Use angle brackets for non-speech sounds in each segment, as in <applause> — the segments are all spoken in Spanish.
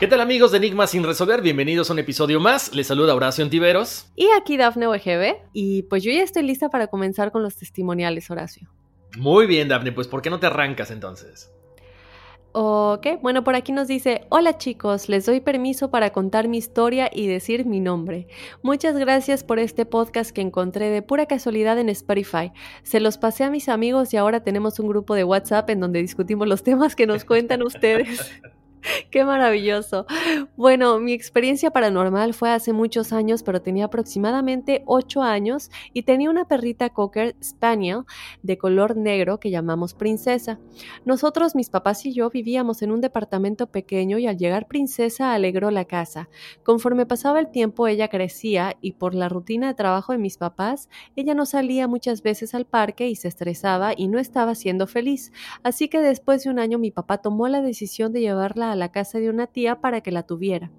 ¿Qué tal amigos de Enigma sin resolver? Bienvenidos a un episodio más. Les saluda Horacio Antiveros. Y aquí Dafne OGB. Y pues yo ya estoy lista para comenzar con los testimoniales, Horacio. Muy bien, Dafne, pues ¿por qué no te arrancas entonces? Ok, bueno, por aquí nos dice, hola chicos, les doy permiso para contar mi historia y decir mi nombre. Muchas gracias por este podcast que encontré de pura casualidad en Spotify. Se los pasé a mis amigos y ahora tenemos un grupo de WhatsApp en donde discutimos los temas que nos cuentan <laughs> ustedes. <laughs> Qué maravilloso. Bueno, mi experiencia paranormal fue hace muchos años, pero tenía aproximadamente 8 años y tenía una perrita Cocker Spaniel de color negro que llamamos Princesa. Nosotros, mis papás y yo, vivíamos en un departamento pequeño y al llegar Princesa alegró la casa. Conforme pasaba el tiempo, ella crecía y por la rutina de trabajo de mis papás, ella no salía muchas veces al parque y se estresaba y no estaba siendo feliz. Así que después de un año mi papá tomó la decisión de llevarla a la casa de una tía para que la tuviera,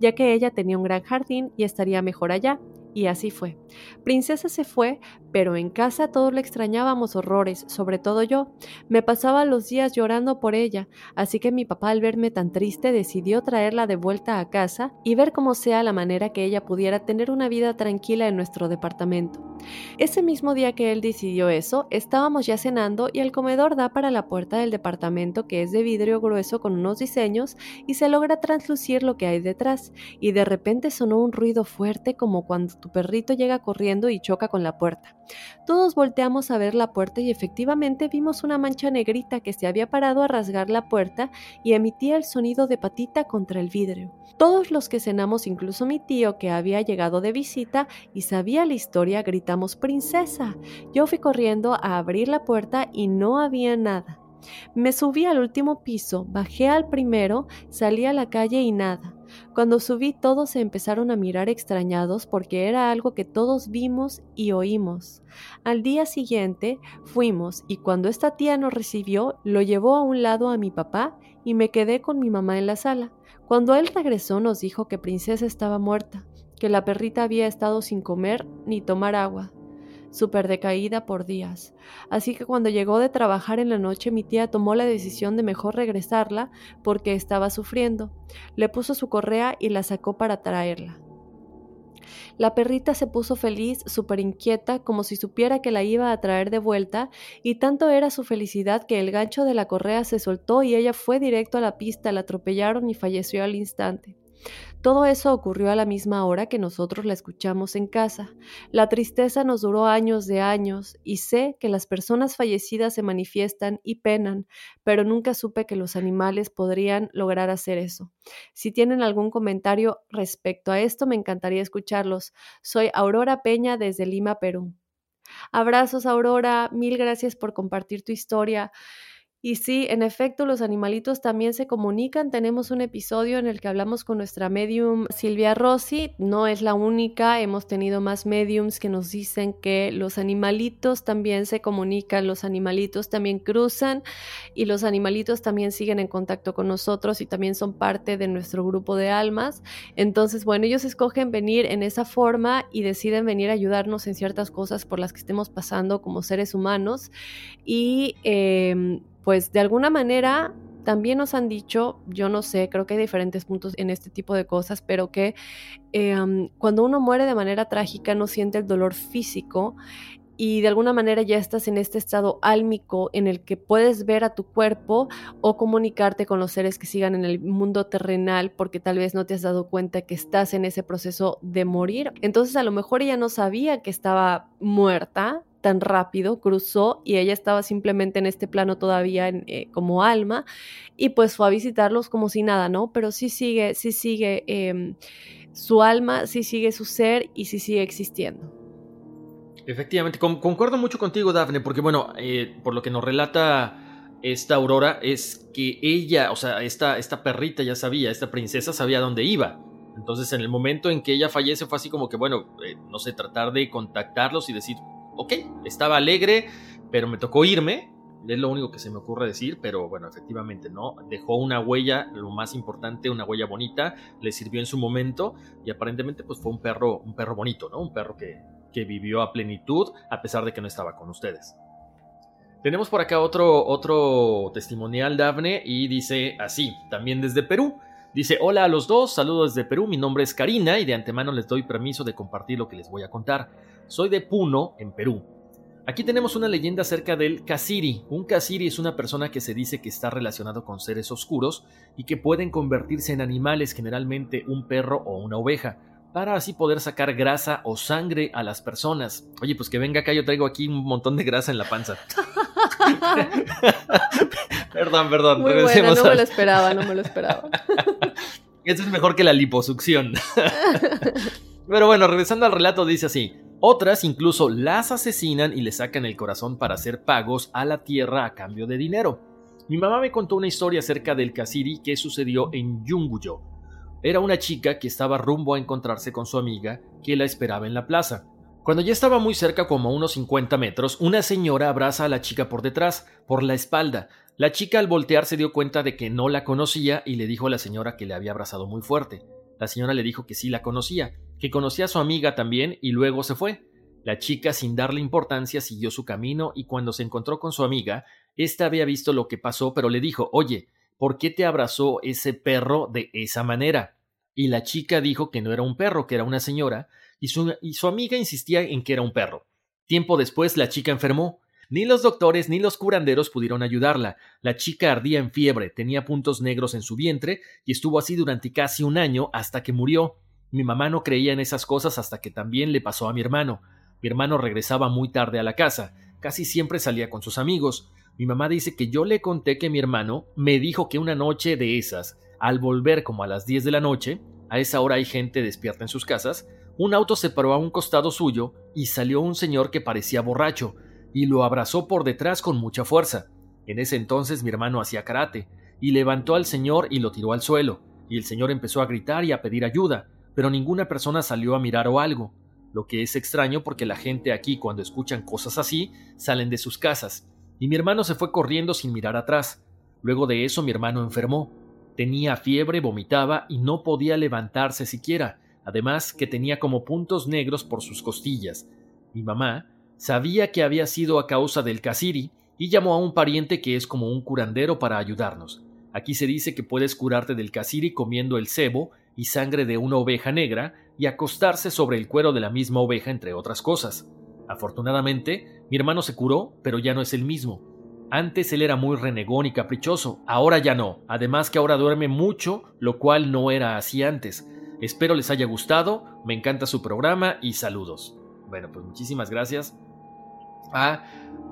ya que ella tenía un gran jardín y estaría mejor allá. Y así fue. Princesa se fue, pero en casa todos le extrañábamos horrores, sobre todo yo. Me pasaba los días llorando por ella, así que mi papá al verme tan triste decidió traerla de vuelta a casa y ver cómo sea la manera que ella pudiera tener una vida tranquila en nuestro departamento. Ese mismo día que él decidió eso, estábamos ya cenando y el comedor da para la puerta del departamento que es de vidrio grueso con unos diseños y se logra translucir lo que hay detrás, y de repente sonó un ruido fuerte como cuando tu perrito llega corriendo y choca con la puerta. Todos volteamos a ver la puerta y efectivamente vimos una mancha negrita que se había parado a rasgar la puerta y emitía el sonido de patita contra el vidrio. Todos los que cenamos, incluso mi tío que había llegado de visita y sabía la historia, gritamos princesa. Yo fui corriendo a abrir la puerta y no había nada. Me subí al último piso, bajé al primero, salí a la calle y nada. Cuando subí todos se empezaron a mirar extrañados porque era algo que todos vimos y oímos. Al día siguiente fuimos y cuando esta tía nos recibió lo llevó a un lado a mi papá y me quedé con mi mamá en la sala. Cuando él regresó nos dijo que Princesa estaba muerta, que la perrita había estado sin comer ni tomar agua, súper decaída por días. Así que cuando llegó de trabajar en la noche mi tía tomó la decisión de mejor regresarla porque estaba sufriendo. Le puso su correa y la sacó para traerla. La perrita se puso feliz, súper inquieta, como si supiera que la iba a traer de vuelta, y tanto era su felicidad que el gancho de la correa se soltó y ella fue directo a la pista, la atropellaron y falleció al instante. Todo eso ocurrió a la misma hora que nosotros la escuchamos en casa. La tristeza nos duró años de años y sé que las personas fallecidas se manifiestan y penan, pero nunca supe que los animales podrían lograr hacer eso. Si tienen algún comentario respecto a esto, me encantaría escucharlos. Soy Aurora Peña desde Lima, Perú. Abrazos, Aurora. Mil gracias por compartir tu historia. Y sí, en efecto, los animalitos también se comunican. Tenemos un episodio en el que hablamos con nuestra medium Silvia Rossi. No es la única, hemos tenido más mediums que nos dicen que los animalitos también se comunican, los animalitos también cruzan y los animalitos también siguen en contacto con nosotros y también son parte de nuestro grupo de almas. Entonces, bueno, ellos escogen venir en esa forma y deciden venir a ayudarnos en ciertas cosas por las que estemos pasando como seres humanos. Y eh, pues de alguna manera también nos han dicho, yo no sé, creo que hay diferentes puntos en este tipo de cosas, pero que em, cuando uno muere de manera trágica no siente el dolor físico y de alguna manera ya estás en este estado álmico en el que puedes ver a tu cuerpo o comunicarte con los seres que sigan en el mundo terrenal porque tal vez no te has dado cuenta que estás en ese proceso de morir. Entonces a lo mejor ella no sabía que estaba muerta, tan rápido, cruzó y ella estaba simplemente en este plano todavía eh, como alma y pues fue a visitarlos como si nada, ¿no? Pero sí sigue, sí sigue em, su alma, sí sigue su ser y sí sigue existiendo. Efectivamente, concuerdo mucho contigo, Dafne, porque bueno, eh, por lo que nos relata esta Aurora, es que ella, o sea, esta, esta perrita ya sabía, esta princesa sabía dónde iba. Entonces, en el momento en que ella fallece, fue así como que, bueno, eh, no sé, tratar de contactarlos y decir, ok, estaba alegre, pero me tocó irme. Es lo único que se me ocurre decir, pero bueno, efectivamente, ¿no? Dejó una huella, lo más importante, una huella bonita, le sirvió en su momento y aparentemente pues fue un perro, un perro bonito, ¿no? Un perro que, que vivió a plenitud a pesar de que no estaba con ustedes. Tenemos por acá otro, otro testimonial, Dafne, y dice así, también desde Perú. Dice, hola a los dos, saludos desde Perú, mi nombre es Karina y de antemano les doy permiso de compartir lo que les voy a contar. Soy de Puno, en Perú. Aquí tenemos una leyenda acerca del Kasiri. Un Kasiri es una persona que se dice que está relacionado con seres oscuros y que pueden convertirse en animales, generalmente un perro o una oveja, para así poder sacar grasa o sangre a las personas. Oye, pues que venga acá, yo traigo aquí un montón de grasa en la panza. <laughs> perdón, perdón. Muy buena, no me lo esperaba, no me lo esperaba. <laughs> Esto es mejor que la liposucción. <laughs> Pero bueno, regresando al relato, dice así. Otras incluso las asesinan y le sacan el corazón para hacer pagos a la tierra a cambio de dinero. Mi mamá me contó una historia acerca del Kasiri que sucedió en Yunguyo. Era una chica que estaba rumbo a encontrarse con su amiga que la esperaba en la plaza. Cuando ya estaba muy cerca, como a unos 50 metros, una señora abraza a la chica por detrás, por la espalda. La chica al voltear se dio cuenta de que no la conocía y le dijo a la señora que le había abrazado muy fuerte. La señora le dijo que sí la conocía, que conocía a su amiga también y luego se fue. La chica, sin darle importancia, siguió su camino y cuando se encontró con su amiga, ésta había visto lo que pasó, pero le dijo Oye, ¿por qué te abrazó ese perro de esa manera? Y la chica dijo que no era un perro, que era una señora, y su, y su amiga insistía en que era un perro. Tiempo después la chica enfermó. Ni los doctores ni los curanderos pudieron ayudarla. La chica ardía en fiebre, tenía puntos negros en su vientre y estuvo así durante casi un año hasta que murió. Mi mamá no creía en esas cosas hasta que también le pasó a mi hermano. Mi hermano regresaba muy tarde a la casa, casi siempre salía con sus amigos. Mi mamá dice que yo le conté que mi hermano me dijo que una noche de esas, al volver como a las 10 de la noche, a esa hora hay gente despierta en sus casas, un auto se paró a un costado suyo y salió un señor que parecía borracho, y lo abrazó por detrás con mucha fuerza. En ese entonces mi hermano hacía karate, y levantó al señor y lo tiró al suelo, y el señor empezó a gritar y a pedir ayuda pero ninguna persona salió a mirar o algo, lo que es extraño porque la gente aquí cuando escuchan cosas así salen de sus casas, y mi hermano se fue corriendo sin mirar atrás. Luego de eso mi hermano enfermó. Tenía fiebre, vomitaba y no podía levantarse siquiera, además que tenía como puntos negros por sus costillas. Mi mamá sabía que había sido a causa del casiri y llamó a un pariente que es como un curandero para ayudarnos. Aquí se dice que puedes curarte del casiri comiendo el cebo y sangre de una oveja negra y acostarse sobre el cuero de la misma oveja, entre otras cosas. Afortunadamente, mi hermano se curó, pero ya no es el mismo. Antes él era muy renegón y caprichoso, ahora ya no, además que ahora duerme mucho, lo cual no era así antes. Espero les haya gustado, me encanta su programa y saludos. Bueno, pues muchísimas gracias a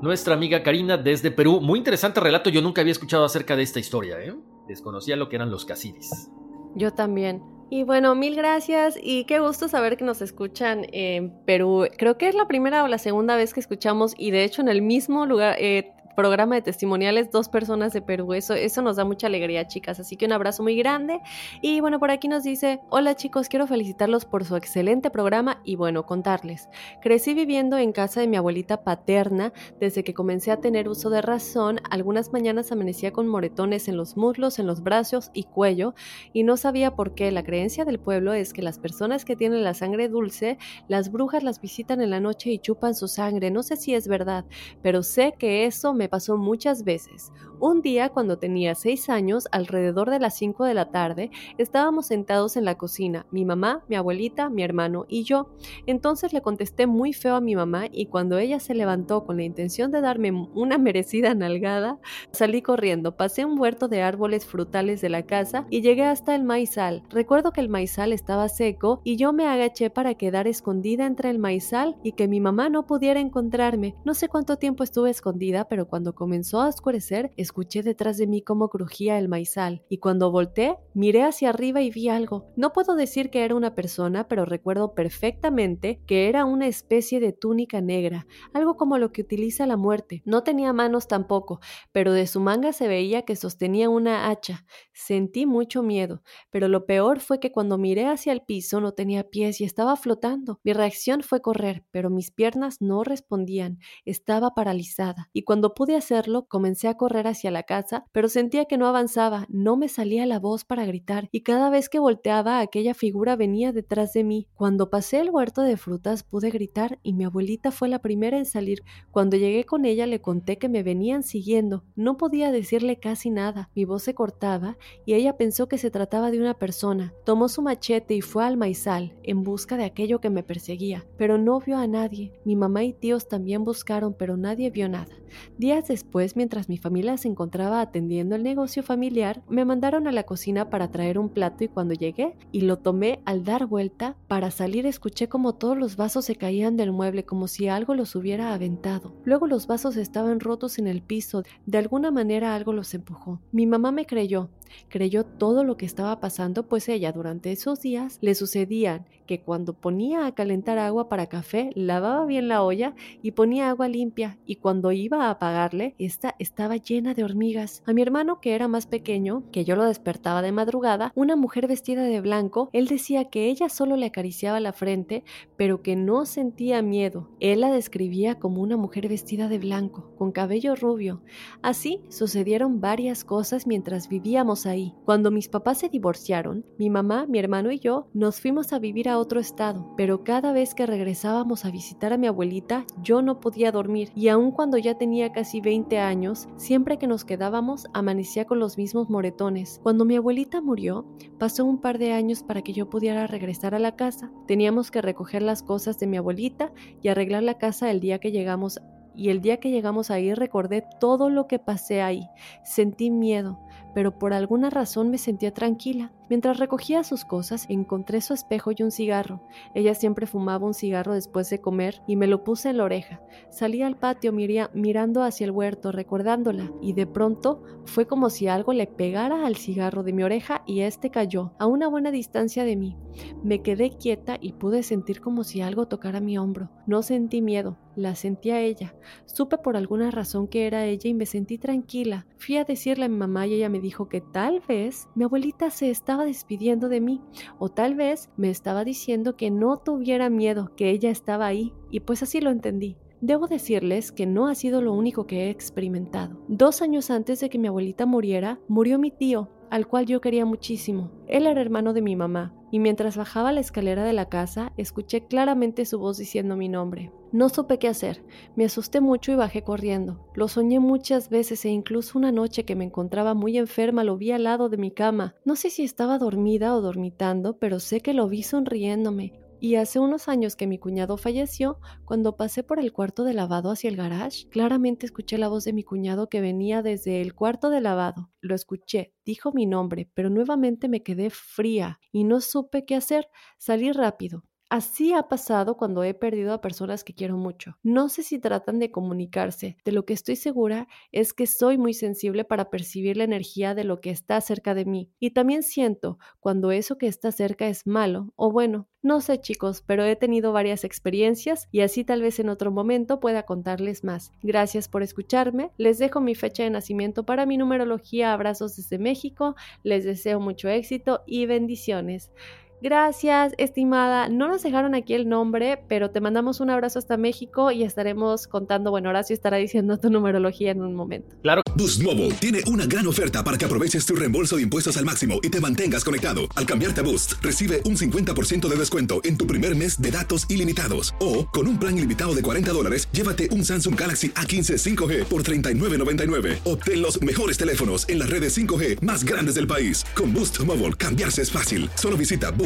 nuestra amiga Karina desde Perú. Muy interesante relato, yo nunca había escuchado acerca de esta historia, ¿eh? Desconocía lo que eran los casiris. Yo también. Y bueno, mil gracias y qué gusto saber que nos escuchan en Perú. Creo que es la primera o la segunda vez que escuchamos y de hecho en el mismo lugar, eh, programa de testimoniales, dos personas de Perú. Eso, eso nos da mucha alegría, chicas. Así que un abrazo muy grande. Y bueno, por aquí nos dice, hola chicos, quiero felicitarlos por su excelente programa y bueno, contarles. Crecí viviendo en casa de mi abuelita paterna desde que comencé a tener uso de razón. Algunas mañanas amanecía con moretones en los muslos, en los brazos y cuello y no sabía por qué. La creencia del pueblo es que las personas que tienen la sangre dulce, las brujas las visitan en la noche y chupan su sangre. No sé si es verdad, pero sé que eso me me pasó muchas veces. Un día, cuando tenía seis años, alrededor de las cinco de la tarde, estábamos sentados en la cocina, mi mamá, mi abuelita, mi hermano y yo. Entonces le contesté muy feo a mi mamá y cuando ella se levantó con la intención de darme una merecida nalgada, salí corriendo, pasé un huerto de árboles frutales de la casa y llegué hasta el maizal. Recuerdo que el maizal estaba seco y yo me agaché para quedar escondida entre el maizal y que mi mamá no pudiera encontrarme. No sé cuánto tiempo estuve escondida, pero cuando comenzó a oscurecer, escuché detrás de mí cómo crujía el maizal, y cuando volteé, miré hacia arriba y vi algo. No puedo decir que era una persona, pero recuerdo perfectamente que era una especie de túnica negra, algo como lo que utiliza la muerte. No tenía manos tampoco, pero de su manga se veía que sostenía una hacha. Sentí mucho miedo, pero lo peor fue que cuando miré hacia el piso no tenía pies y estaba flotando. Mi reacción fue correr, pero mis piernas no respondían, estaba paralizada, y cuando pude hacerlo, comencé a correr hacia la casa, pero sentía que no avanzaba, no me salía la voz para gritar, y cada vez que volteaba aquella figura venía detrás de mí. Cuando pasé el huerto de frutas pude gritar y mi abuelita fue la primera en salir. Cuando llegué con ella le conté que me venían siguiendo. No podía decirle casi nada, mi voz se cortaba y ella pensó que se trataba de una persona. Tomó su machete y fue al maizal en busca de aquello que me perseguía, pero no vio a nadie. Mi mamá y tíos también buscaron, pero nadie vio nada. Días después, mientras mi familia se encontraba atendiendo el negocio familiar, me mandaron a la cocina para traer un plato y cuando llegué y lo tomé al dar vuelta para salir escuché como todos los vasos se caían del mueble como si algo los hubiera aventado. Luego los vasos estaban rotos en el piso, de alguna manera algo los empujó. Mi mamá me creyó, creyó todo lo que estaba pasando, pues ella durante esos días le sucedían que cuando ponía a calentar agua para café, lavaba bien la olla y ponía agua limpia, y cuando iba a apagarle, esta estaba llena de hormigas. A mi hermano, que era más pequeño, que yo lo despertaba de madrugada, una mujer vestida de blanco, él decía que ella solo le acariciaba la frente, pero que no sentía miedo. Él la describía como una mujer vestida de blanco, con cabello rubio. Así sucedieron varias cosas mientras vivíamos ahí. Cuando mis papás se divorciaron, mi mamá, mi hermano y yo nos fuimos a vivir a otro estado, pero cada vez que regresábamos a visitar a mi abuelita, yo no podía dormir y aun cuando ya tenía casi 20 años, siempre que nos quedábamos amanecía con los mismos moretones. Cuando mi abuelita murió, pasó un par de años para que yo pudiera regresar a la casa. Teníamos que recoger las cosas de mi abuelita y arreglar la casa el día que llegamos y el día que llegamos ahí recordé todo lo que pasé ahí. Sentí miedo, pero por alguna razón me sentía tranquila. Mientras recogía sus cosas, encontré su espejo y un cigarro. Ella siempre fumaba un cigarro después de comer y me lo puse en la oreja. Salí al patio mirando hacia el huerto, recordándola, y de pronto fue como si algo le pegara al cigarro de mi oreja y este cayó a una buena distancia de mí. Me quedé quieta y pude sentir como si algo tocara mi hombro. No sentí miedo, la sentí a ella. Supe por alguna razón que era ella y me sentí tranquila. Fui a decirle a mi mamá y ella me dijo que tal vez mi abuelita se estaba despidiendo de mí, o tal vez me estaba diciendo que no tuviera miedo, que ella estaba ahí, y pues así lo entendí. Debo decirles que no ha sido lo único que he experimentado. Dos años antes de que mi abuelita muriera, murió mi tío, al cual yo quería muchísimo. Él era hermano de mi mamá, y mientras bajaba la escalera de la casa, escuché claramente su voz diciendo mi nombre. No supe qué hacer, me asusté mucho y bajé corriendo. Lo soñé muchas veces e incluso una noche que me encontraba muy enferma lo vi al lado de mi cama. No sé si estaba dormida o dormitando, pero sé que lo vi sonriéndome, Y hace unos años que mi cuñado falleció, cuando pasé por el cuarto de lavado hacia el garage, claramente escuché la voz de mi cuñado que venía desde el cuarto de lavado. Lo escuché, dijo mi nombre, pero nuevamente me quedé fría y no supe qué hacer. Salí rápido. Así ha pasado cuando he perdido a personas que quiero mucho. No sé si tratan de comunicarse. De lo que estoy segura es que soy muy sensible para percibir la energía de lo que está cerca de mí. Y también siento cuando eso que está cerca es malo o bueno. No sé chicos, pero he tenido varias experiencias y así tal vez en otro momento pueda contarles más. Gracias por escucharme. Les dejo mi fecha de nacimiento para mi numerología. Abrazos desde México. Les deseo mucho éxito y bendiciones. Gracias, estimada. No nos dejaron aquí el nombre, pero te mandamos un abrazo hasta México y estaremos contando, bueno, Horacio estará diciendo tu numerología en un momento. Claro. Boost Mobile tiene una gran oferta para que aproveches tu reembolso de impuestos al máximo y te mantengas conectado. Al cambiarte a Boost, recibe un 50% de descuento en tu primer mes de datos ilimitados. O, con un plan ilimitado de 40 dólares, llévate un Samsung Galaxy A15 5G por $39.99. Obtén los mejores teléfonos en las redes 5G más grandes del país. Con Boost Mobile, cambiarse es fácil. Solo visita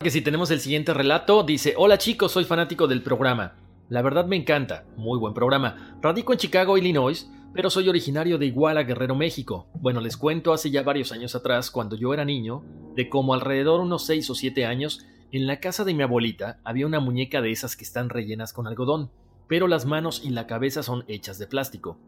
Que si tenemos el siguiente relato, dice, hola chicos, soy fanático del programa. La verdad me encanta, muy buen programa. Radico en Chicago, Illinois, pero soy originario de Iguala, Guerrero, México. Bueno, les cuento hace ya varios años atrás, cuando yo era niño, de como alrededor unos 6 o 7 años, en la casa de mi abuelita había una muñeca de esas que están rellenas con algodón, pero las manos y la cabeza son hechas de plástico.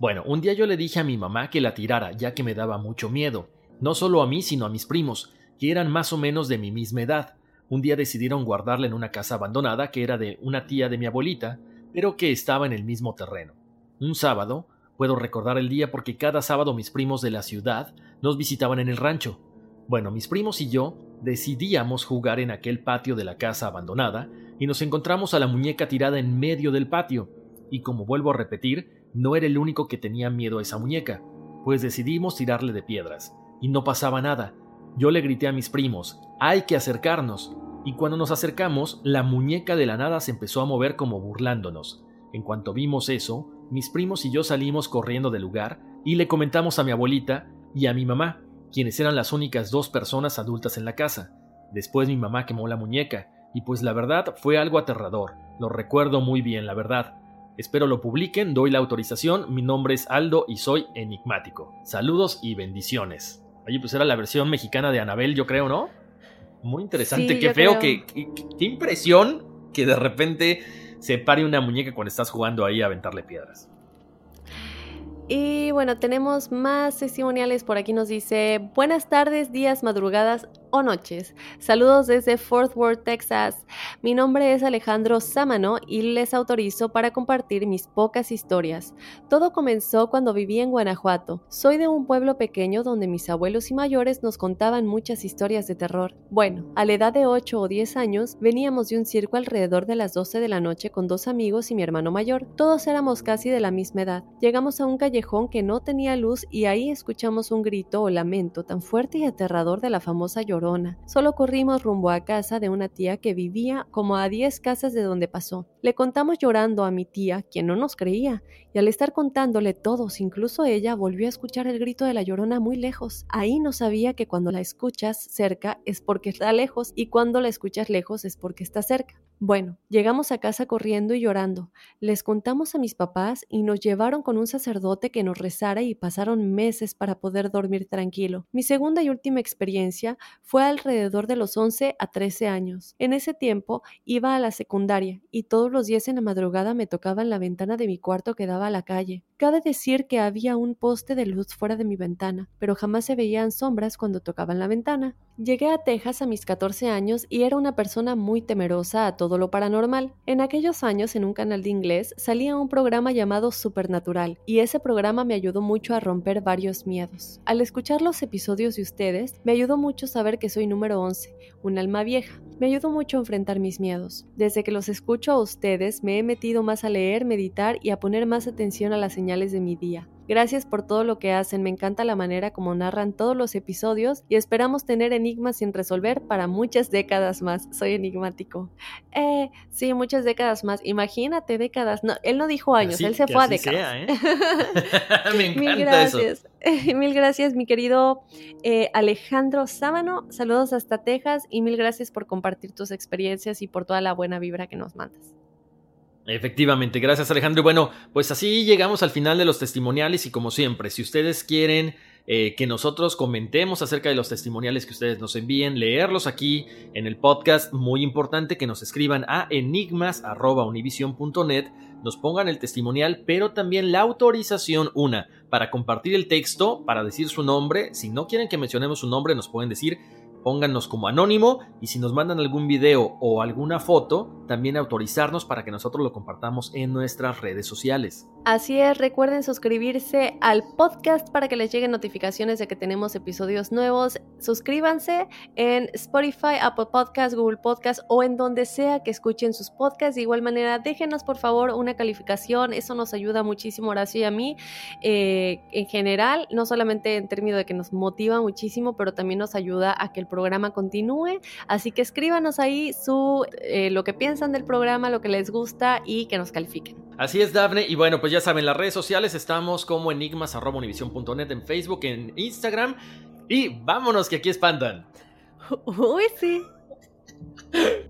Bueno, un día yo le dije a mi mamá que la tirara, ya que me daba mucho miedo, no solo a mí, sino a mis primos, que eran más o menos de mi misma edad. Un día decidieron guardarla en una casa abandonada que era de una tía de mi abuelita, pero que estaba en el mismo terreno. Un sábado, puedo recordar el día porque cada sábado mis primos de la ciudad nos visitaban en el rancho. Bueno, mis primos y yo decidíamos jugar en aquel patio de la casa abandonada y nos encontramos a la muñeca tirada en medio del patio. Y como vuelvo a repetir, no era el único que tenía miedo a esa muñeca, pues decidimos tirarle de piedras. Y no pasaba nada, yo le grité a mis primos, hay que acercarnos, y cuando nos acercamos, la muñeca de la nada se empezó a mover como burlándonos. En cuanto vimos eso, mis primos y yo salimos corriendo del lugar y le comentamos a mi abuelita y a mi mamá, quienes eran las únicas dos personas adultas en la casa. Después mi mamá quemó la muñeca, y pues la verdad fue algo aterrador, lo recuerdo muy bien, la verdad. Espero lo publiquen, doy la autorización, mi nombre es Aldo y soy enigmático. Saludos y bendiciones. Oye, pues era la versión mexicana de Anabel, yo creo, ¿no? Muy interesante, Sí, qué feo, que- que- qué impresión que de repente se pare una muñeca cuando estás jugando ahí a aventarle piedras. Y bueno, tenemos más testimoniales. Por aquí nos dice, buenas tardes, días, madrugadas o noches. Saludos desde Fort Worth, Texas. Mi nombre es Alejandro Sámano y les autorizo para compartir mis pocas historias. Todo comenzó cuando viví en Guanajuato. Soy de un pueblo pequeño donde mis abuelos y mayores nos contaban muchas historias de terror. Bueno, a la edad de 8 o 10 años, veníamos de un circo alrededor de las 12 de la noche con dos amigos y mi hermano mayor. Todos éramos casi de la misma edad. Llegamos a un callejón que no tenía luz y ahí escuchamos un grito o lamento tan fuerte y aterrador de la famosa llorona. Solo corrimos rumbo a casa de una tía que vivía como a 10 casas de donde pasó. Le contamos llorando a mi tía, quien no nos creía, y al estar contándole todos, incluso ella, volvió a escuchar el grito de la llorona muy lejos. Ahí no sabía que cuando la escuchas cerca es porque está lejos y cuando la escuchas lejos es porque está cerca. Bueno, llegamos a casa corriendo y llorando. Les contamos a mis papás y nos llevaron con un sacerdote que nos rezara y pasaron meses para poder dormir tranquilo. Mi segunda y última experiencia fue alrededor de los 11 a 13 años. En ese tiempo iba a la secundaria y todos los días en la madrugada me tocaba en la ventana de mi cuarto que daba a la calle. Cabe decir que había un poste de luz fuera de mi ventana, pero jamás se veían sombras cuando tocaban la ventana. Llegué a Texas a mis 14 años y era una persona muy temerosa a todo lo paranormal. En aquellos años, en un canal de inglés, salía un programa llamado Supernatural, y ese programa me ayudó mucho a romper varios miedos. Al escuchar los episodios de ustedes, me ayudó mucho saber que soy número 11, un alma vieja. Me ayudó mucho a enfrentar mis miedos. Desde que los escucho a ustedes, me he metido más a leer, meditar y a poner más atención a las señales de mi día. Gracias por todo lo que hacen, me encanta la manera como narran todos los episodios y esperamos tener enigmas sin resolver para muchas décadas más. Soy enigmático. Eh, sí, muchas décadas más. Imagínate décadas. No, él no dijo años, él se fue a décadas. ¿eh? <laughs> <laughs> me encanta Mil gracias. <laughs> mil gracias, mi querido eh, Alejandro Sábano. Saludos hasta Texas y mil gracias por compartir tus experiencias y por toda la buena vibra que nos mandas. Efectivamente, gracias Alejandro. Bueno, pues así llegamos al final de los testimoniales y como siempre, si ustedes quieren eh, que nosotros comentemos acerca de los testimoniales que ustedes nos envíen, leerlos aquí en el podcast, muy importante que nos escriban a enigmas.univision.net, nos pongan el testimonial, pero también la autorización, una, para compartir el texto, para decir su nombre, si no quieren que mencionemos su nombre, nos pueden decir pónganos como anónimo y si nos mandan algún video o alguna foto, también autorizarnos para que nosotros lo compartamos en nuestras redes sociales. Así es, recuerden suscribirse al podcast para que les lleguen notificaciones de que tenemos episodios nuevos. Suscríbanse en Spotify, Apple Podcast, Google Podcast o en donde sea que escuchen sus podcasts. De igual manera, déjenos por favor una calificación, eso nos ayuda muchísimo, Horacio y a mí, eh, en general, no solamente en términos de que nos motiva muchísimo, pero también nos ayuda a que el programa continúe. Así que escríbanos ahí su, eh, lo que piensan del programa, lo que les gusta y que nos califiquen. Así es, Dafne. Y bueno, pues ya saben, las redes sociales estamos como enigmas.univision.net en Facebook, en Instagram. Y vámonos, que aquí espantan. <laughs> Uy, sí. <laughs>